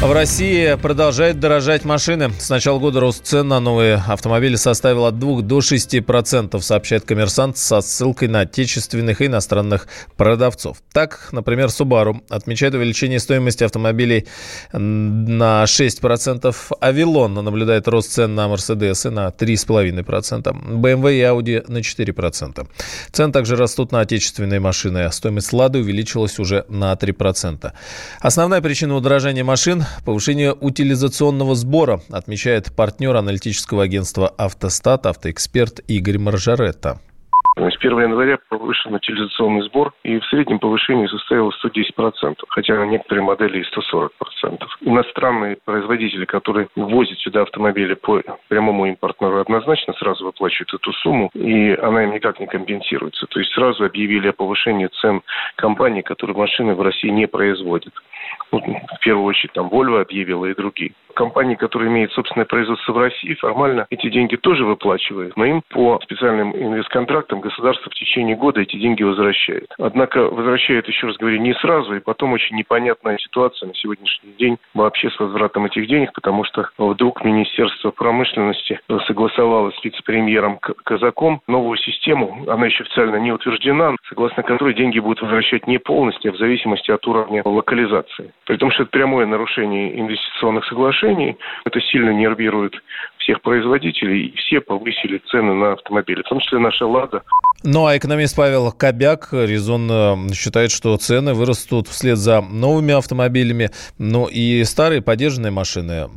В России продолжает дорожать машины. С начала года рост цен на новые автомобили составил от 2 до 6 процентов, сообщает коммерсант со ссылкой на отечественных и иностранных продавцов. Так, например, Subaru отмечает увеличение стоимости автомобилей на 6 процентов. Авилон наблюдает рост цен на Mercedes на 3,5 процента. BMW и Audi на 4 процента. Цены также растут на отечественные машины. Стоимость Лады увеличилась уже на 3 процента. Основная причина удорожания машин повышение утилизационного сбора, отмечает партнер аналитического агентства «Автостат», автоэксперт Игорь Маржаретта. С 1 января повышен утилизационный сбор, и в среднем повышение составило 110%, хотя на некоторые модели и 140%. Иностранные производители, которые ввозят сюда автомобили по прямому импортному, однозначно сразу выплачивают эту сумму, и она им никак не компенсируется. То есть сразу объявили о повышении цен компаний, которые машины в России не производят. Ну, в первую очередь там Volvo объявила и другие компании, которые имеют собственное производство в России, формально эти деньги тоже выплачивают, но им по специальным инвестконтрактам государство в течение года эти деньги возвращает. Однако возвращает, еще раз говорю, не сразу, и потом очень непонятная ситуация на сегодняшний день вообще с возвратом этих денег, потому что вдруг Министерство промышленности согласовало с вице-премьером Казаком новую систему, она еще официально не утверждена, согласно которой деньги будут возвращать не полностью, а в зависимости от уровня локализации. При том, что это прямое нарушение инвестиционных соглашений. Это сильно нервирует всех производителей, и все повысили цены на автомобили, в том числе наша «Лада». Ну а экономист Павел Кобяк резонно считает, что цены вырастут вслед за новыми автомобилями, ну и старые поддержанные машины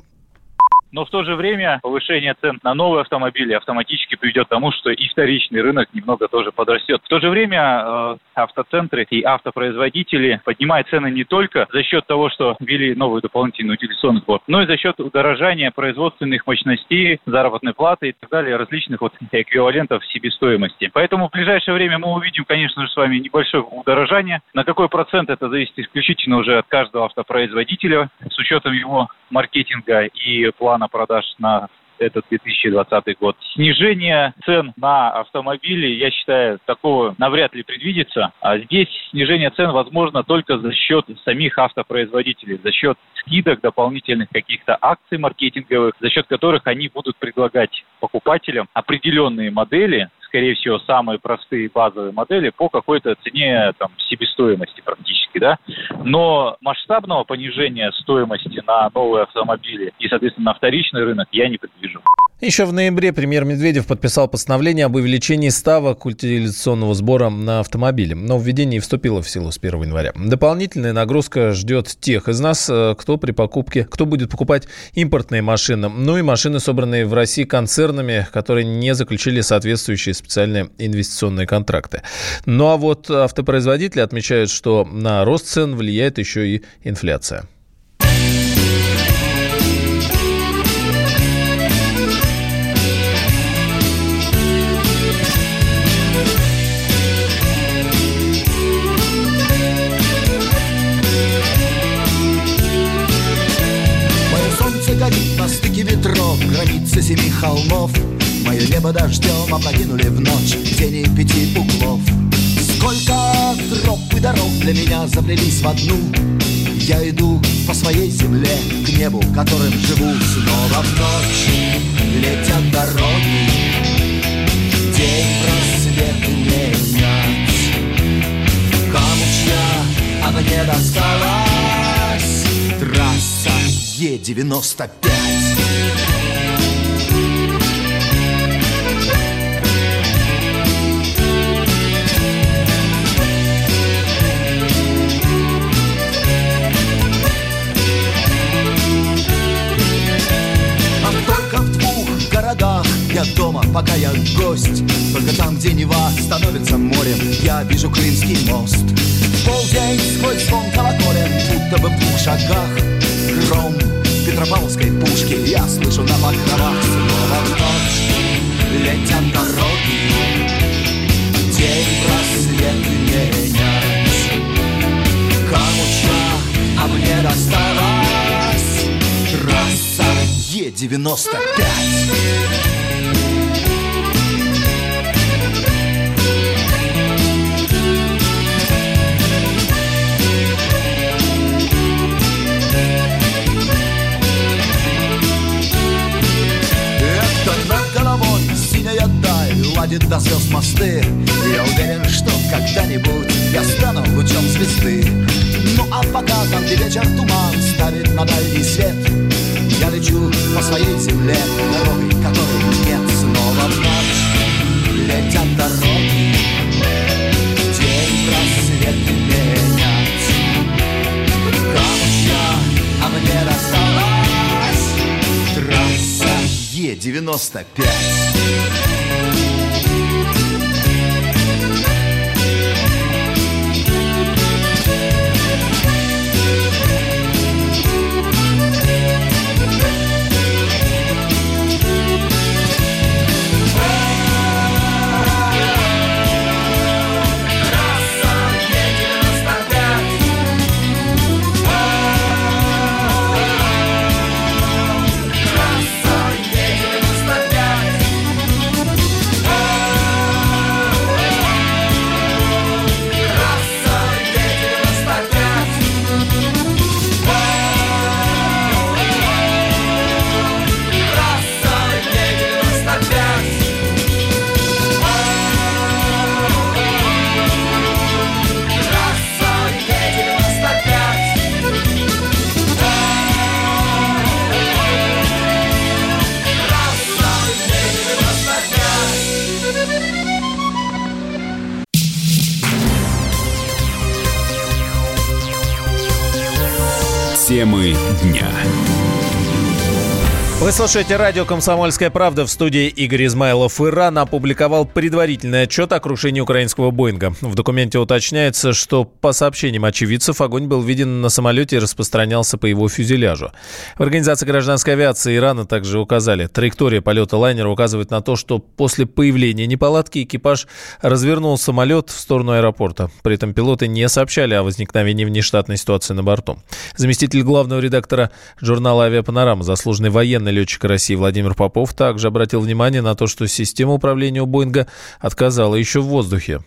но в то же время повышение цен на новые автомобили автоматически приведет к тому, что и вторичный рынок немного тоже подрастет. В то же время э, автоцентры и автопроизводители поднимают цены не только за счет того, что ввели новый дополнительный утилизационный сбор, но и за счет удорожания производственных мощностей, заработной платы и так далее, различных вот эквивалентов себестоимости. Поэтому в ближайшее время мы увидим, конечно же, с вами небольшое удорожание. На какой процент это зависит исключительно уже от каждого автопроизводителя с учетом его маркетинга и плана продаж на этот 2020 год. Снижение цен на автомобили, я считаю, такого навряд ли предвидится. А здесь снижение цен возможно только за счет самих автопроизводителей, за счет скидок, дополнительных каких-то акций маркетинговых, за счет которых они будут предлагать покупателям определенные модели, скорее всего, самые простые базовые модели по какой-то цене там, себестоимости практически, да. Но масштабного понижения стоимости на новые автомобили и, соответственно, на вторичный рынок я не предвижу. Еще в ноябре премьер Медведев подписал постановление об увеличении ставок утилизационного сбора на автомобили. Но введение вступило в силу с 1 января. Дополнительная нагрузка ждет тех из нас, э, кто при покупке, кто будет покупать импортные машины, ну и машины, собранные в России концернами, которые не заключили соответствующие специальные инвестиционные контракты. Ну а вот автопроизводители отмечают, что на рост цен влияет еще и инфляция. Дождем опрокинули в ночь Тени пяти углов. Сколько троп и дорог для меня заплелись в одну. Я иду по своей земле К небу, которым живу. Снова в ночь летят дороги. День просвет менять Кому а мне досталась Трасса Е-95 Я дома, пока я гость. Только там, где Нева становится морем. Я вижу Крымский мост. Полдень сквозь звон колоколен Будто бы в двух шагах. Гром Петропавловской пушки Я слышу на покровах. Снова ночь Летят дороги. День просвет менять Кому а мне досталась Трасса Е-95 проводит до звезд мосты я уверен, что когда-нибудь я стану лучом звезды. Ну а пока там, где вечер туман ставит на дальний свет. Я лечу по своей земле, дорогой которой нет. Снова в ночь летят дороги. День рассвет менять. Камушья, а мне досталась Трасса Е-95 Темы дня. Вы слушаете радио «Комсомольская правда» в студии Игорь Измайлов. Иран опубликовал предварительный отчет о крушении украинского «Боинга». В документе уточняется, что по сообщениям очевидцев огонь был виден на самолете и распространялся по его фюзеляжу. В Организации гражданской авиации Ирана также указали, траектория полета лайнера указывает на то, что после появления неполадки экипаж развернул самолет в сторону аэропорта. При этом пилоты не сообщали о возникновении внештатной ситуации на борту. Заместитель главного редактора журнала «Авиапанорама», заслуженный военный главный летчик России Владимир Попов также обратил внимание на то, что система управления у Боинга отказала еще в воздухе.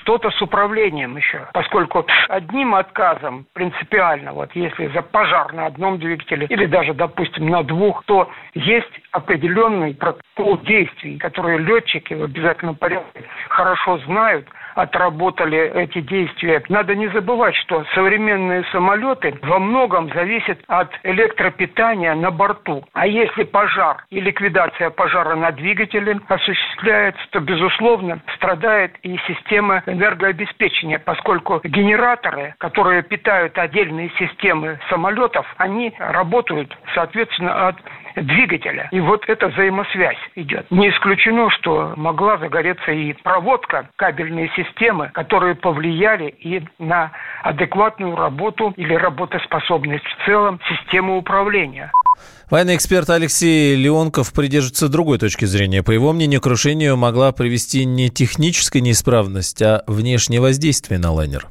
Что-то с управлением еще, поскольку одним отказом принципиально, вот если за пожар на одном двигателе или даже, допустим, на двух, то есть определенный протокол действий, которые летчики в обязательном порядке хорошо знают – отработали эти действия. Надо не забывать, что современные самолеты во многом зависят от электропитания на борту. А если пожар и ликвидация пожара на двигателе осуществляется, то, безусловно, страдает и система энергообеспечения, поскольку генераторы, которые питают отдельные системы самолетов, они работают, соответственно, от двигателя. И вот эта взаимосвязь идет. Не исключено, что могла загореться и проводка кабельной системы, которые повлияли и на адекватную работу или работоспособность в целом системы управления. Военный эксперт Алексей Леонков придерживается другой точки зрения. По его мнению, крушению могла привести не техническая неисправность, а внешнее воздействие на лайнер.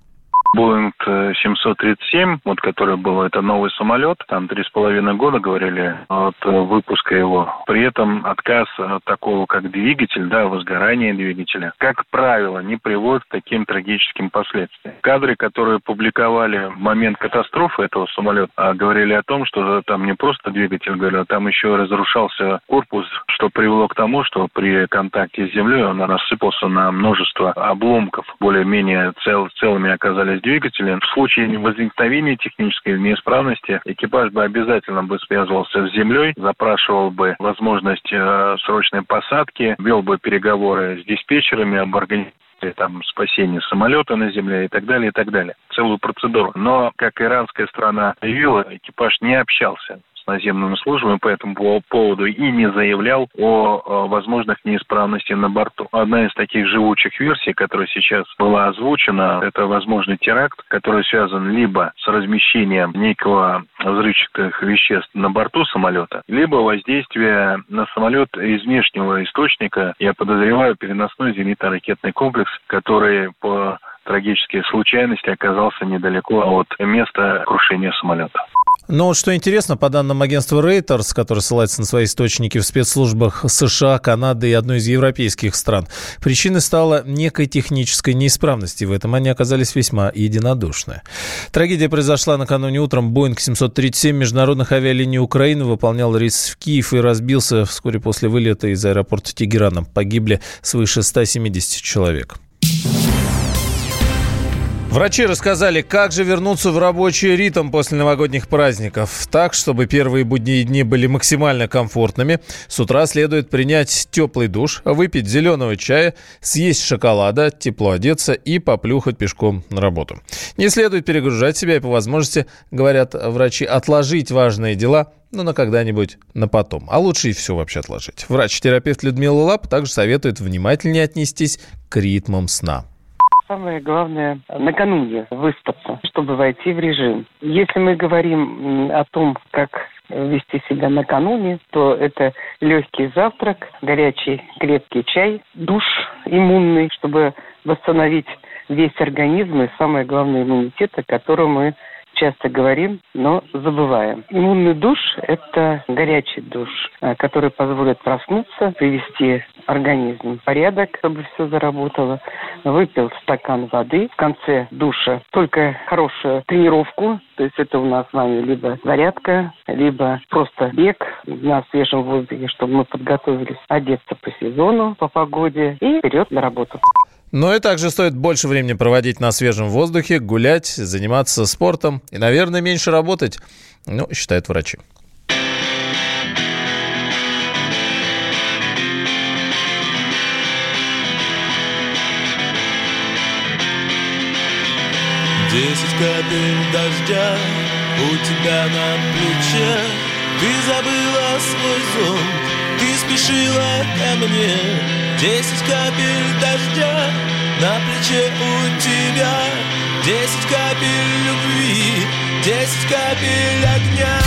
Боинг 737, вот который был, это новый самолет, там три с половиной года говорили от выпуска его. При этом отказ от такого, как двигатель, да, возгорание двигателя, как правило, не приводит к таким трагическим последствиям. Кадры, которые публиковали в момент катастрофы этого самолета, а говорили о том, что там не просто двигатель горел, а там еще разрушался корпус, что привело к тому, что при контакте с землей он рассыпался на множество обломков, более-менее цел, целыми оказались двигателя. В случае возникновения технической неисправности экипаж бы обязательно бы связывался с землей, запрашивал бы возможность э, срочной посадки, вел бы переговоры с диспетчерами об организации там спасения самолета на земле и так далее, и так далее. Целую процедуру. Но, как иранская страна заявила, экипаж не общался с наземными службами по этому поводу и не заявлял о возможных неисправностях на борту. Одна из таких живучих версий, которая сейчас была озвучена, это возможный теракт, который связан либо с размещением некого взрывчатых веществ на борту самолета, либо воздействие на самолет из внешнего источника, я подозреваю, переносной зенитно-ракетный комплекс, который по трагической случайности оказался недалеко от места крушения самолета. Но вот что интересно, по данным агентства Reuters, которое ссылается на свои источники в спецслужбах США, Канады и одной из европейских стран, причиной стала некой технической неисправности. В этом они оказались весьма единодушны. Трагедия произошла накануне утром. Боинг 737 международных авиалиний Украины выполнял рейс в Киев и разбился вскоре после вылета из аэропорта Тегерана. Погибли свыше 170 человек. Врачи рассказали, как же вернуться в рабочий ритм после новогодних праздников. Так, чтобы первые будние дни были максимально комфортными, с утра следует принять теплый душ, выпить зеленого чая, съесть шоколада, тепло одеться и поплюхать пешком на работу. Не следует перегружать себя и по возможности, говорят врачи, отложить важные дела ну, на когда-нибудь на потом. А лучше и все вообще отложить. Врач-терапевт Людмила Лап также советует внимательнее отнестись к ритмам сна самое главное накануне выспаться, чтобы войти в режим. Если мы говорим о том, как вести себя накануне, то это легкий завтрак, горячий крепкий чай, душ иммунный, чтобы восстановить весь организм и самое главное иммунитет, о мы часто говорим, но забываем. Иммунный душ – это горячий душ, э, который позволит проснуться, привести организм в порядок, чтобы все заработало. Выпил стакан воды в конце душа, только хорошую тренировку, то есть это у нас с вами либо зарядка, либо просто бег на свежем воздухе, чтобы мы подготовились одеться по сезону, по погоде и вперед на работу. Но и также стоит больше времени проводить на свежем воздухе, гулять, заниматься спортом и, наверное, меньше работать, ну, считают врачи. Десять капель дождя у тебя на плече Ты забыла свой зонт, ты спешила ко мне Десять капель дождя на плече у тебя. Десять капель любви, десять капель огня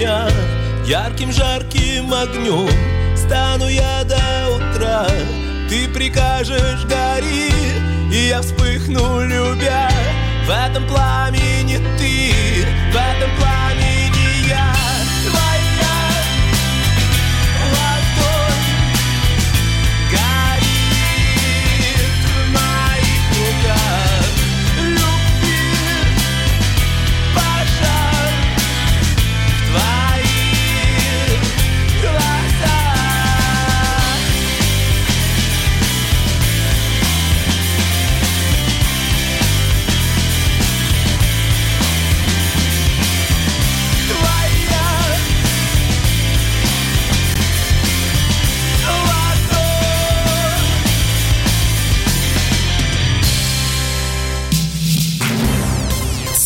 Ярким жарким огнем стану я до утра. Ты прикажешь гори, и я вспыхну, любя. В этом пламени ты, в этом пламени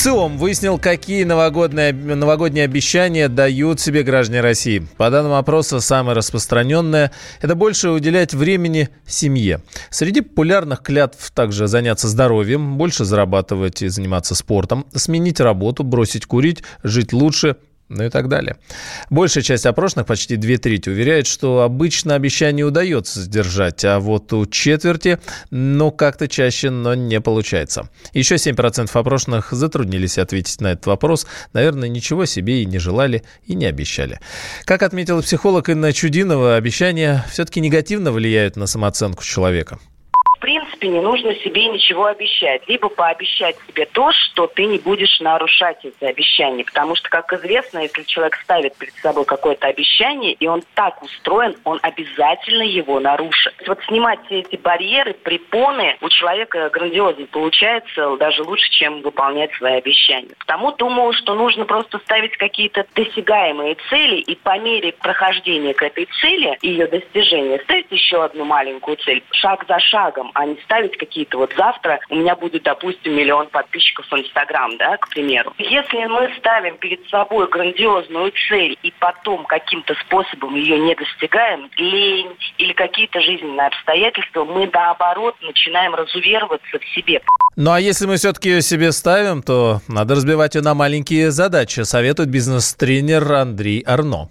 ВЦИОМ выяснил, какие новогодние, новогодние обещания дают себе граждане России. По данным опроса, самое распространенное – это больше уделять времени семье. Среди популярных клятв также заняться здоровьем, больше зарабатывать и заниматься спортом, сменить работу, бросить курить, жить лучше – ну и так далее. Большая часть опрошенных, почти две трети, уверяет, что обычно обещание удается сдержать, а вот у четверти, ну, как-то чаще, но не получается. Еще 7% опрошенных затруднились ответить на этот вопрос. Наверное, ничего себе и не желали, и не обещали. Как отметила психолог Инна Чудинова, обещания все-таки негативно влияют на самооценку человека принципе, не нужно себе ничего обещать. Либо пообещать себе то, что ты не будешь нарушать эти обещания. Потому что, как известно, если человек ставит перед собой какое-то обещание, и он так устроен, он обязательно его нарушит. Вот снимать все эти барьеры, препоны у человека грандиозно получается, даже лучше, чем выполнять свои обещания. Потому думаю, что нужно просто ставить какие-то досягаемые цели, и по мере прохождения к этой цели и ее достижения ставить еще одну маленькую цель, шаг за шагом, а не ставить какие-то вот завтра у меня будет, допустим, миллион подписчиков в Инстаграм, да, к примеру. Если мы ставим перед собой грандиозную цель и потом каким-то способом ее не достигаем, лень или какие-то жизненные обстоятельства, мы наоборот начинаем разувероваться в себе. Ну а если мы все-таки ее себе ставим, то надо разбивать ее на маленькие задачи, советует бизнес-тренер Андрей Арно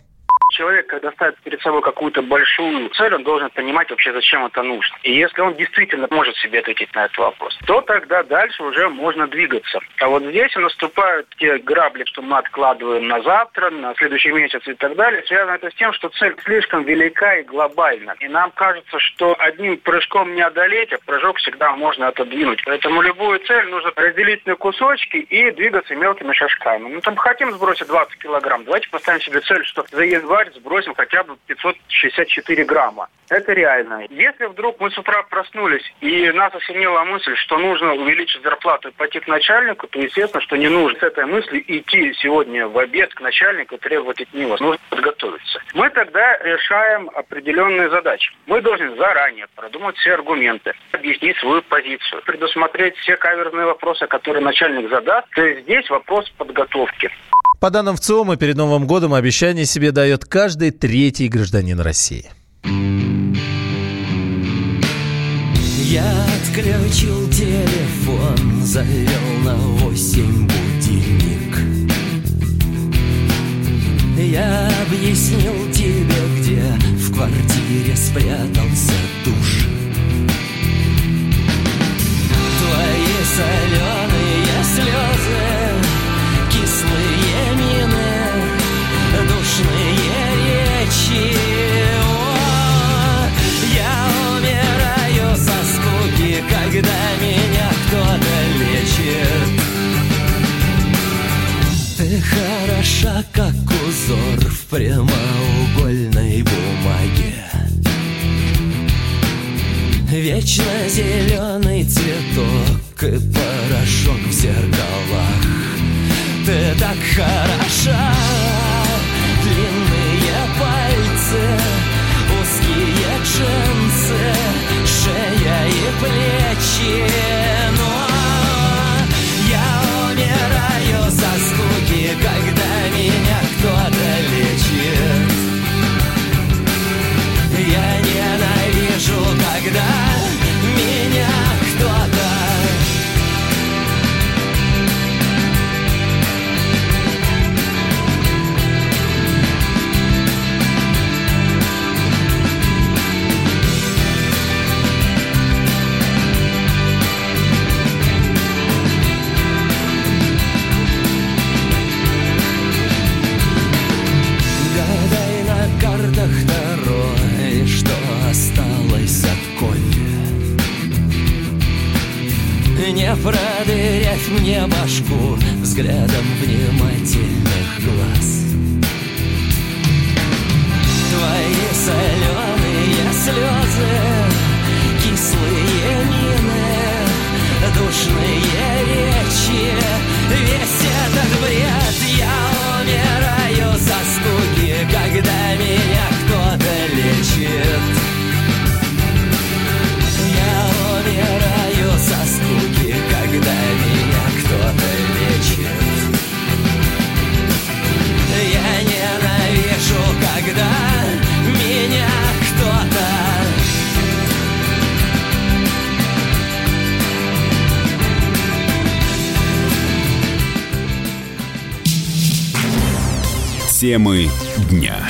человек, когда ставит перед собой какую-то большую цель, он должен понимать вообще, зачем это нужно. И если он действительно может себе ответить на этот вопрос, то тогда дальше уже можно двигаться. А вот здесь наступают те грабли, что мы откладываем на завтра, на следующий месяц и так далее. Связано это с тем, что цель слишком велика и глобальна. И нам кажется, что одним прыжком не одолеть, а прыжок всегда можно отодвинуть. Поэтому любую цель нужно разделить на кусочки и двигаться мелкими шажками. Ну, там хотим сбросить 20 килограмм, давайте поставим себе цель, что за январь январь сбросим хотя бы 564 грамма. Это реально. Если вдруг мы с утра проснулись и нас осенила мысль, что нужно увеличить зарплату и пойти к начальнику, то естественно, что не нужно с этой мыслью идти сегодня в обед к начальнику и требовать от него. Нужно подготовиться. Мы тогда решаем определенные задачи. Мы должны заранее продумать все аргументы, объяснить свою позицию, предусмотреть все каверные вопросы, которые начальник задаст. То есть здесь вопрос подготовки. По данным ВЦИОМа, перед Новым годом обещание себе дает каждый третий гражданин России. Я отключил телефон, завел на восемь будильник. Я объяснил тебе, где в квартире спрятался душ. Твои соленые appreciate мне башку взглядом внимательных глаз. Твои соленые слезы, кислые мины, душные речи. Весь этот бред я умираю Темы дня.